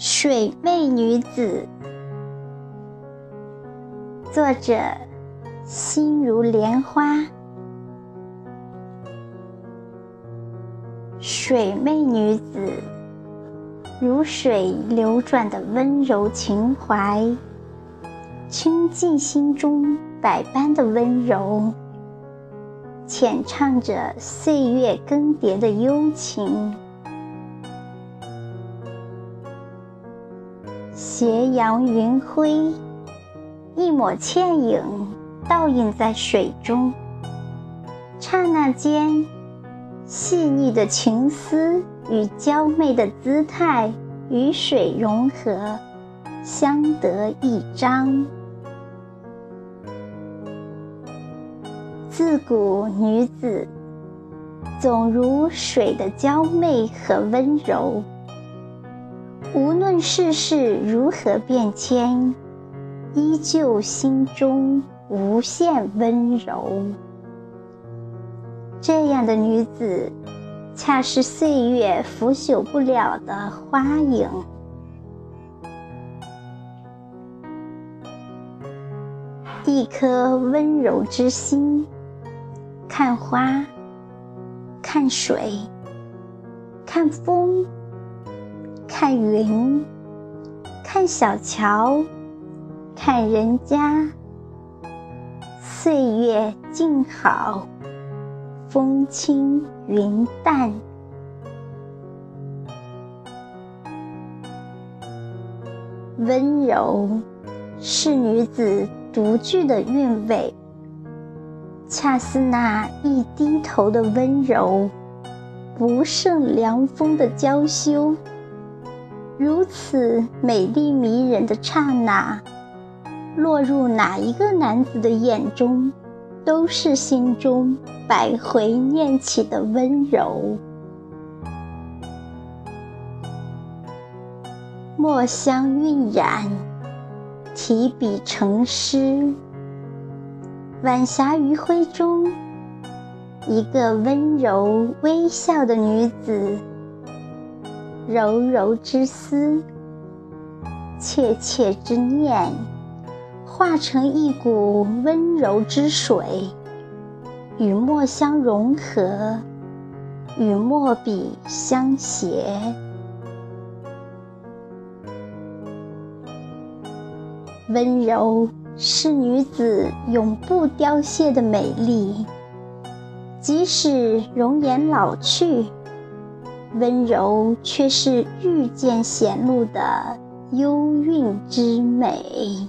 水媚女子，作者心如莲花。水媚女子，如水流转的温柔情怀，倾尽心中百般的温柔，浅唱着岁月更迭的幽情。斜阳云辉，一抹倩影倒映在水中。刹那间，细腻的情思与娇媚的姿态与水融合，相得益彰。自古女子总如水的娇媚和温柔。无论世事如何变迁，依旧心中无限温柔。这样的女子，恰是岁月腐朽不了的花影。一颗温柔之心，看花，看水，看风。看云，看小桥，看人家。岁月静好，风轻云淡。温柔是女子独具的韵味，恰似那一低头的温柔，不胜凉风的娇羞。如此美丽迷人的刹那，落入哪一个男子的眼中，都是心中百回念起的温柔。墨香晕染，提笔成诗。晚霞余晖中，一个温柔微笑的女子。柔柔之思，切切之念，化成一股温柔之水，与墨香融合，与墨笔相携。温柔是女子永不凋谢的美丽，即使容颜老去。温柔却是遇见显露的幽韵之美。